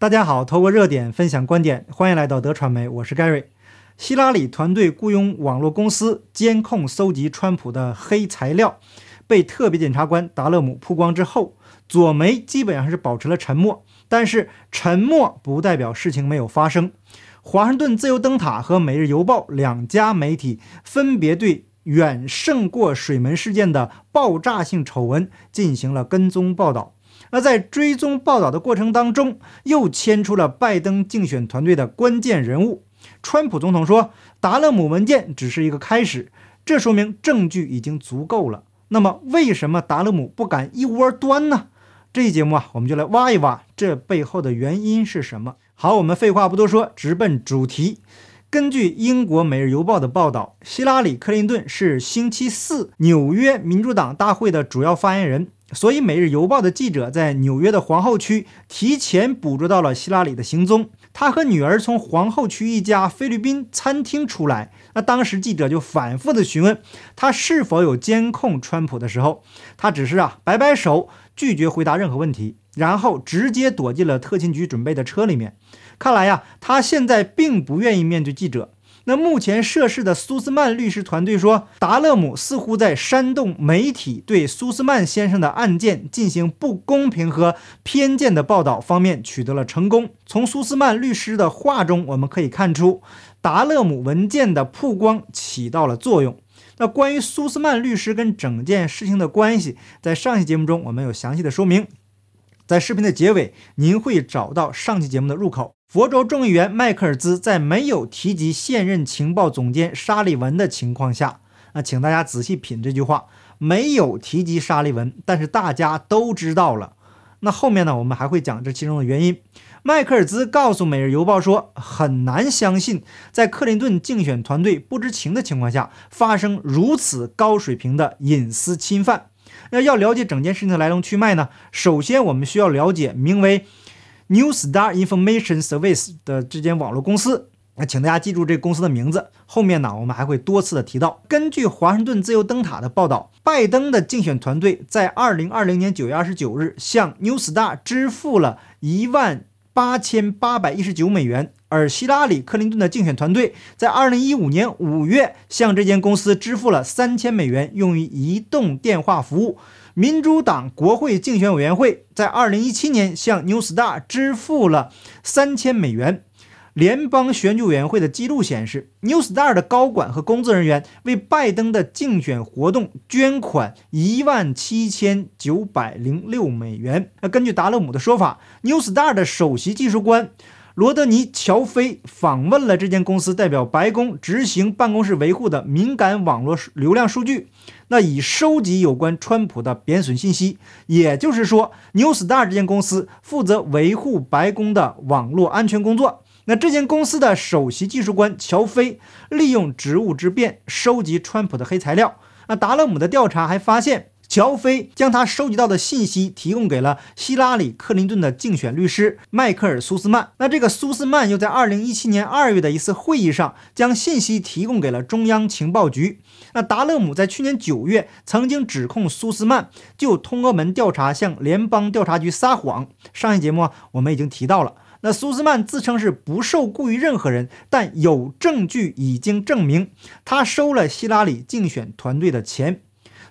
大家好，透过热点分享观点，欢迎来到德传媒，我是 Gary。希拉里团队雇佣网络公司监控搜集川普的黑材料，被特别检察官达勒姆曝光之后，左媒基本上是保持了沉默。但是沉默不代表事情没有发生。华盛顿自由灯塔和每日邮报两家媒体分别对远胜过水门事件的爆炸性丑闻进行了跟踪报道。那在追踪报道的过程当中，又牵出了拜登竞选团队的关键人物。川普总统说，达勒姆文件只是一个开始，这说明证据已经足够了。那么，为什么达勒姆不敢一窝端呢？这期节目啊，我们就来挖一挖这背后的原因是什么。好，我们废话不多说，直奔主题。根据英国《每日邮报》的报道，希拉里·克林顿是星期四纽约民主党大会的主要发言人。所以，《每日邮报》的记者在纽约的皇后区提前捕捉到了希拉里的行踪。他和女儿从皇后区一家菲律宾餐厅出来。那当时记者就反复的询问他是否有监控川普的时候，他只是啊摆摆手，拒绝回答任何问题，然后直接躲进了特勤局准备的车里面。看来呀，他现在并不愿意面对记者。那目前涉事的苏斯曼律师团队说，达勒姆似乎在煽动媒体对苏斯曼先生的案件进行不公平和偏见的报道方面取得了成功。从苏斯曼律师的话中，我们可以看出，达勒姆文件的曝光起到了作用。那关于苏斯曼律师跟整件事情的关系，在上期节目中我们有详细的说明。在视频的结尾，您会找到上期节目的入口。佛州众议员迈克尔兹在没有提及现任情报总监沙利文的情况下，那请大家仔细品这句话：没有提及沙利文，但是大家都知道了。那后面呢，我们还会讲这其中的原因。迈克尔兹告诉《每日邮报》说，很难相信在克林顿竞选团队不知情的情况下，发生如此高水平的隐私侵犯。那要了解整件事情的来龙去脉呢？首先，我们需要了解名为 New Star Information Service 的这间网络公司。那请大家记住这公司的名字。后面呢，我们还会多次的提到。根据华盛顿自由灯塔的报道，拜登的竞选团队在2020年9月29日向 New Star 支付了一万八千八百一十九美元。而希拉里·克林顿的竞选团队在2015年5月向这间公司支付了3000美元，用于移动电话服务。民主党国会竞选委员会在2017年向 New Star 支付了3000美元。联邦选举委员会的记录显示，New Star 的高管和工作人员为拜登的竞选活动捐款一万七千九百零六美元。那根据达勒姆的说法，New Star 的首席技术官。罗德尼·乔菲访问了这间公司代表白宫执行办公室维护的敏感网络流量数据，那以收集有关川普的贬损信息。也就是说，New Star 这间公司负责维护白宫的网络安全工作。那这间公司的首席技术官乔菲利用职务之便收集川普的黑材料。那达勒姆的调查还发现。乔飞将他收集到的信息提供给了希拉里·克林顿的竞选律师迈克尔·苏斯曼。那这个苏斯曼又在2017年2月的一次会议上将信息提供给了中央情报局。那达勒姆在去年9月曾经指控苏斯曼就通俄门调查向联邦调查局撒谎。上一节目我们已经提到了，那苏斯曼自称是不受雇于任何人，但有证据已经证明他收了希拉里竞选团队的钱。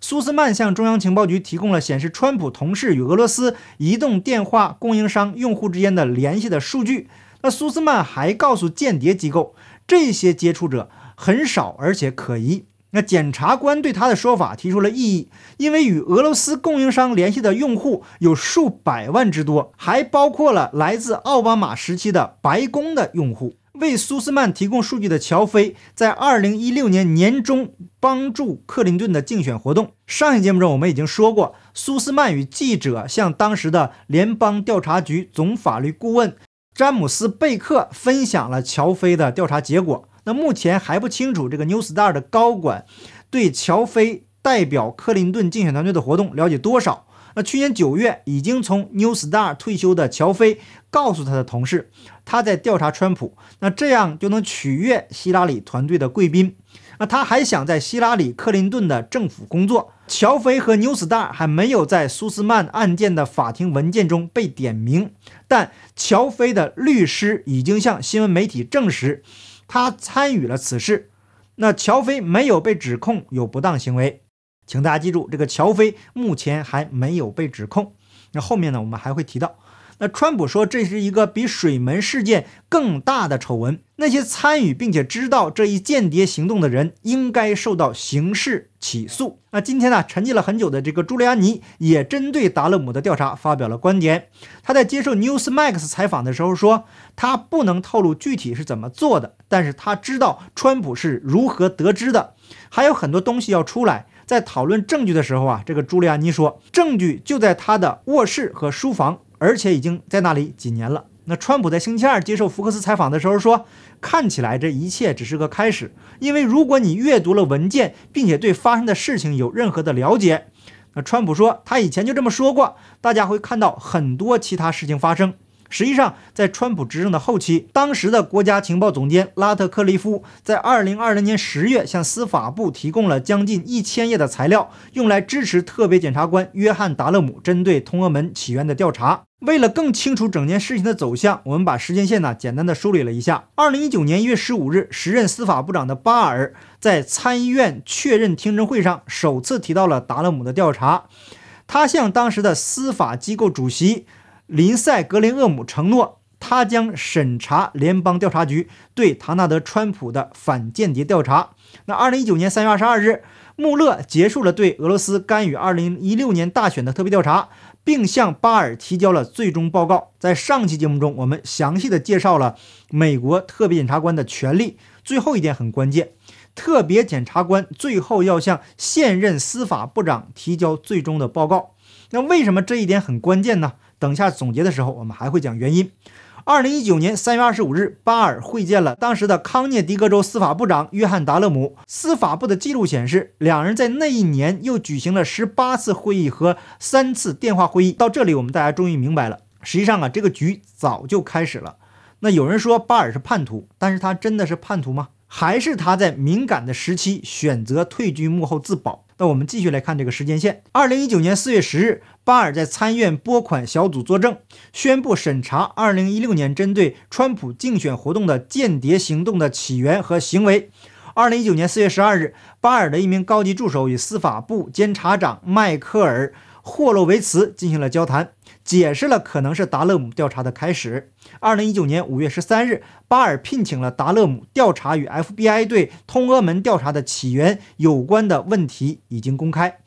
苏斯曼向中央情报局提供了显示川普同事与俄罗斯移动电话供应商用户之间的联系的数据。那苏斯曼还告诉间谍机构，这些接触者很少而且可疑。那检察官对他的说法提出了异议，因为与俄罗斯供应商联系的用户有数百万之多，还包括了来自奥巴马时期的白宫的用户。为苏斯曼提供数据的乔飞，在二零一六年年中帮助克林顿的竞选活动。上一节目中我们已经说过，苏斯曼与记者向当时的联邦调查局总法律顾问詹姆斯贝克分享了乔飞的调查结果。那目前还不清楚这个 New Star 的高管对乔飞代表克林顿竞选团队的活动了解多少。那去年九月，已经从 New Star 退休的乔飞告诉他的同事，他在调查川普，那这样就能取悦希拉里团队的贵宾。那他还想在希拉里·克林顿的政府工作。乔菲和 New Star 还没有在苏斯曼案件的法庭文件中被点名，但乔菲的律师已经向新闻媒体证实，他参与了此事。那乔飞没有被指控有不当行为，请大家记住，这个乔飞目前还没有被指控。那后面呢，我们还会提到。那川普说这是一个比水门事件更大的丑闻，那些参与并且知道这一间谍行动的人应该受到刑事起诉。那今天呢，沉寂了很久的这个朱利安尼也针对达勒姆的调查发表了观点。他在接受 Newsmax 采访的时候说，他不能透露具体是怎么做的，但是他知道川普是如何得知的，还有很多东西要出来。在讨论证据的时候啊，这个朱利安尼说，证据就在他的卧室和书房。而且已经在那里几年了。那川普在星期二接受福克斯采访的时候说：“看起来这一切只是个开始，因为如果你阅读了文件，并且对发生的事情有任何的了解，那川普说他以前就这么说过，大家会看到很多其他事情发生。”实际上，在川普执政的后期，当时的国家情报总监拉特克利夫在2020年10月向司法部提供了将近一千页的材料，用来支持特别检察官约翰·达勒姆针对通俄门起源的调查。为了更清楚整件事情的走向，我们把时间线呢简单的梳理了一下。2019年1月15日，时任司法部长的巴尔在参议院确认听证会上首次提到了达勒姆的调查，他向当时的司法机构主席。林赛·格林厄姆承诺，他将审查联邦调查局对唐纳德·川普的反间谍调查。那二零一九年三月二十二日，穆勒结束了对俄罗斯干预二零一六年大选的特别调查，并向巴尔提交了最终报告。在上期节目中，我们详细的介绍了美国特别检察官的权利。最后一点很关键，特别检察官最后要向现任司法部长提交最终的报告。那为什么这一点很关键呢？等一下总结的时候，我们还会讲原因。二零一九年三月二十五日，巴尔会见了当时的康涅狄格州司法部长约翰·达勒姆。司法部的记录显示，两人在那一年又举行了十八次会议和三次电话会议。到这里，我们大家终于明白了，实际上啊，这个局早就开始了。那有人说巴尔是叛徒，但是他真的是叛徒吗？还是他在敏感的时期选择退居幕后自保？那我们继续来看这个时间线。二零一九年四月十日，巴尔在参院拨款小组作证，宣布审查二零一六年针对川普竞选活动的间谍行动的起源和行为。二零一九年四月十二日，巴尔的一名高级助手与司法部监察长迈克尔。霍洛维茨进行了交谈，解释了可能是达勒姆调查的开始。二零一九年五月十三日，巴尔聘请了达勒姆调查与 FBI 对通俄门调查的起源有关的问题已经公开。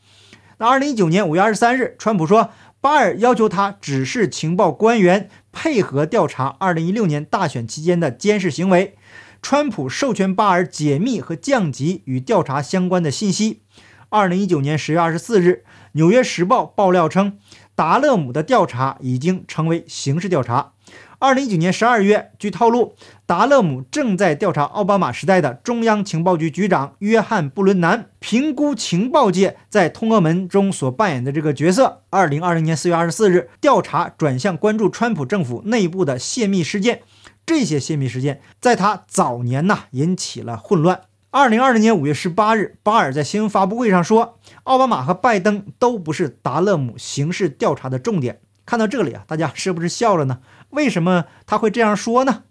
那二零一九年五月二十三日，川普说，巴尔要求他指示情报官员配合调查二零一六年大选期间的监视行为。川普授权巴尔解密和降级与调查相关的信息。二零一九年十月二十四日，《纽约时报》爆料称，达勒姆的调查已经成为刑事调查。二零一九年十二月，据透露，达勒姆正在调查奥巴马时代的中央情报局局长约翰·布伦南，评估情报界在通俄门中所扮演的这个角色。二零二零年四月二十四日，调查转向关注川普政府内部的泄密事件，这些泄密事件在他早年呐引起了混乱。二零二零年五月十八日，巴尔在新闻发布会上说：“奥巴马和拜登都不是达勒姆刑事调查的重点。”看到这里啊，大家是不是笑了呢？为什么他会这样说呢？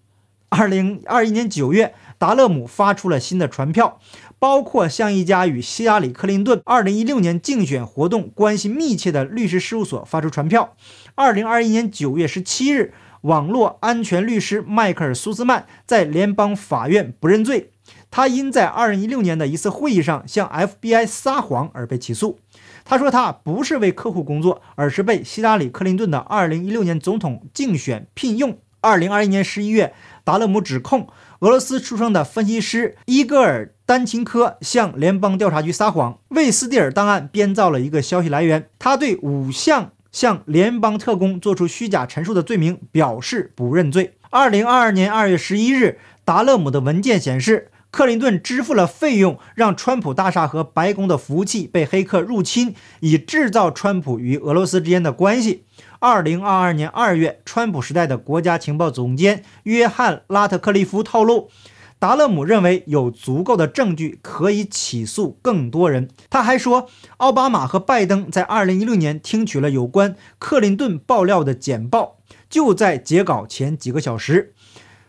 二零二一年九月，达勒姆发出了新的传票，包括向一家与希拉里·克林顿二零一六年竞选活动关系密切的律师事务所发出传票。二零二一年九月十七日，网络安全律师迈克尔·苏斯曼在联邦法院不认罪。他因在2016年的一次会议上向 FBI 撒谎而被起诉。他说他不是为客户工作，而是被希拉里·克林顿的2016年总统竞选聘用。2021年11月，达勒姆指控俄罗斯出生的分析师伊戈尔·丹琴科向联邦调查局撒谎，为斯蒂尔档案编造了一个消息来源。他对五项向联邦特工做出虚假陈述的罪名表示不认罪。2022年2月11日，达勒姆的文件显示。克林顿支付了费用，让川普大厦和白宫的服务器被黑客入侵，以制造川普与俄罗斯之间的关系。二零二二年二月，川普时代的国家情报总监约翰·拉特克利夫透露，达勒姆认为有足够的证据可以起诉更多人。他还说，奥巴马和拜登在2016年听取了有关克林顿爆料的简报，就在截稿前几个小时。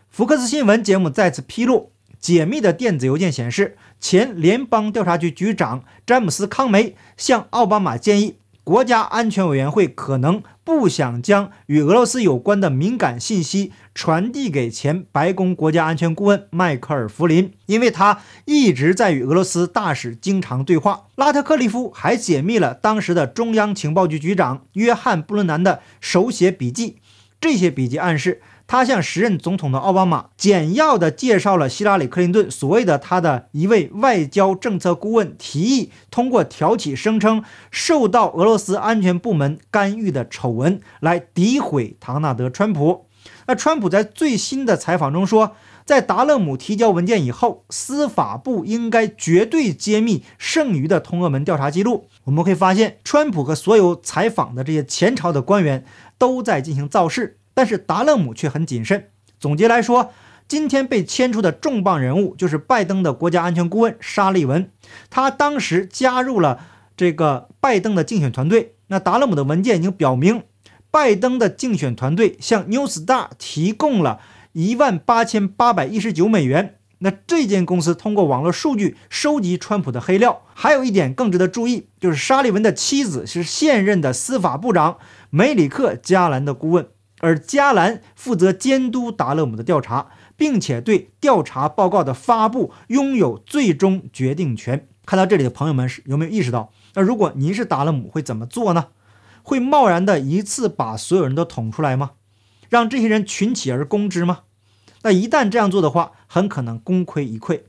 福克斯新闻节目再次披露，解密的电子邮件显示，前联邦调查局局长詹姆斯·康梅向奥巴马建议。国家安全委员会可能不想将与俄罗斯有关的敏感信息传递给前白宫国家安全顾问迈克尔·弗林，因为他一直在与俄罗斯大使经常对话。拉特克利夫还解密了当时的中央情报局局长约翰·布伦南的手写笔记，这些笔记暗示。他向时任总统的奥巴马简要地介绍了希拉里·克林顿所谓的他的一位外交政策顾问提议通过挑起声称受到俄罗斯安全部门干预的丑闻来诋毁唐纳德·川普。那川普在最新的采访中说，在达勒姆提交文件以后，司法部应该绝对揭秘剩余的通俄门调查记录。我们会发现，川普和所有采访的这些前朝的官员都在进行造势。但是达勒姆却很谨慎。总结来说，今天被牵出的重磅人物就是拜登的国家安全顾问沙利文。他当时加入了这个拜登的竞选团队。那达勒姆的文件已经表明，拜登的竞选团队向 New Star 提供了一万八千八百一十九美元。那这间公司通过网络数据收集川普的黑料。还有一点更值得注意，就是沙利文的妻子是现任的司法部长梅里克·加兰的顾问。而加兰负责监督达勒姆的调查，并且对调查报告的发布拥有最终决定权。看到这里的朋友们是有没有意识到？那如果您是达勒姆，会怎么做呢？会贸然的一次把所有人都捅出来吗？让这些人群起而攻之吗？那一旦这样做的话，很可能功亏一篑。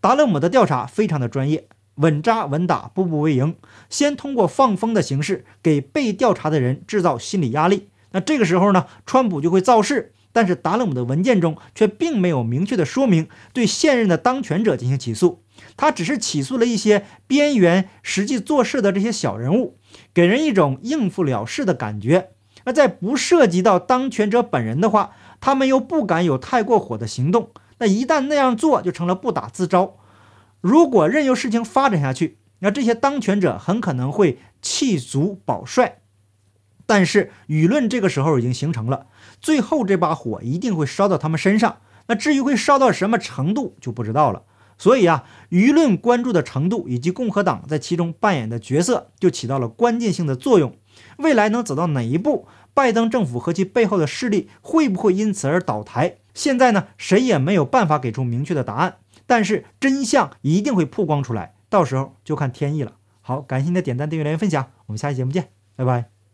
达勒姆的调查非常的专业，稳扎稳打，步步为营。先通过放风的形式给被调查的人制造心理压力。那这个时候呢，川普就会造势，但是达勒姆的文件中却并没有明确的说明对现任的当权者进行起诉，他只是起诉了一些边缘实际做事的这些小人物，给人一种应付了事的感觉。那在不涉及到当权者本人的话，他们又不敢有太过火的行动。那一旦那样做，就成了不打自招。如果任由事情发展下去，那这些当权者很可能会弃卒保帅。但是舆论这个时候已经形成了，最后这把火一定会烧到他们身上。那至于会烧到什么程度就不知道了。所以啊，舆论关注的程度以及共和党在其中扮演的角色就起到了关键性的作用。未来能走到哪一步，拜登政府和其背后的势力会不会因此而倒台？现在呢，谁也没有办法给出明确的答案。但是真相一定会曝光出来，到时候就看天意了。好，感谢您的点赞、订阅、留言、分享，我们下期节目见，拜拜。